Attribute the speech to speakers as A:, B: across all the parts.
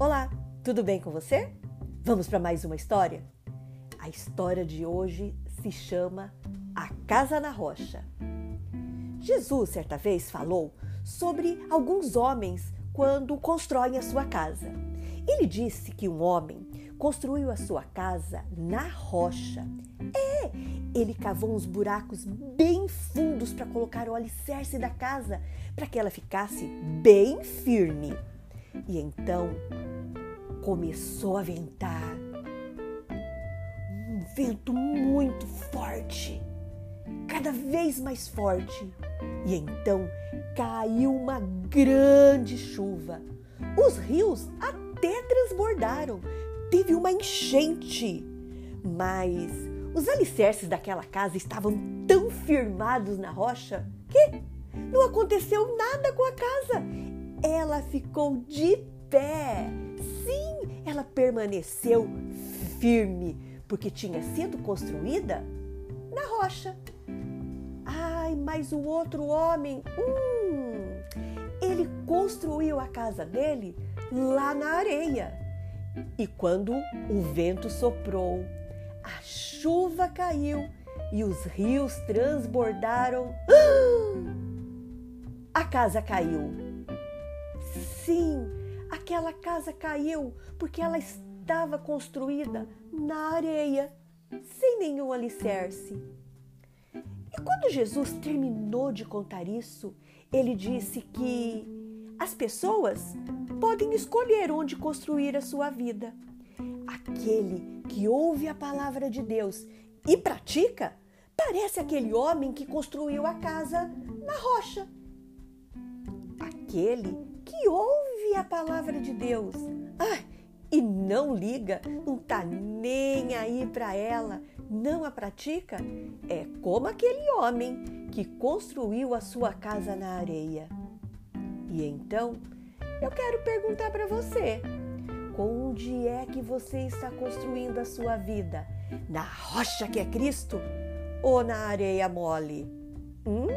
A: Olá, tudo bem com você? Vamos para mais uma história? A história de hoje se chama A Casa na Rocha. Jesus, certa vez, falou sobre alguns homens quando constroem a sua casa. Ele disse que um homem construiu a sua casa na rocha. É, ele cavou uns buracos bem fundos para colocar o alicerce da casa, para que ela ficasse bem firme. E então começou a ventar. Um vento muito forte, cada vez mais forte. E então caiu uma grande chuva. Os rios até transbordaram. Teve uma enchente. Mas os alicerces daquela casa estavam tão firmados na rocha que não aconteceu nada com a casa ela ficou de pé. Sim, ela permaneceu firme, porque tinha sido construída na rocha. Ai, mas o outro homem, hum, ele construiu a casa dele lá na areia. E quando o vento soprou, a chuva caiu e os rios transbordaram, a casa caiu Sim, aquela casa caiu porque ela estava construída na areia, sem nenhum alicerce. E quando Jesus terminou de contar isso, ele disse que as pessoas podem escolher onde construir a sua vida. Aquele que ouve a palavra de Deus e pratica parece aquele homem que construiu a casa na rocha. Aquele que ouve a palavra de Deus ah, e não liga, não tá nem aí para ela, não a pratica, é como aquele homem que construiu a sua casa na areia. E então, eu quero perguntar para você: onde é que você está construindo a sua vida? Na rocha que é Cristo ou na areia mole? Hum?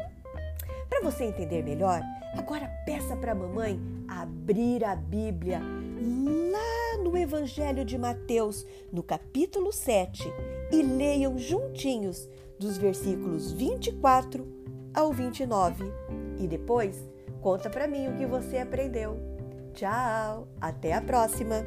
A: Para você entender melhor, Agora peça para a mamãe abrir a Bíblia lá no Evangelho de Mateus, no capítulo 7, e leiam juntinhos dos versículos 24 ao 29. E depois conta para mim o que você aprendeu. Tchau, até a próxima.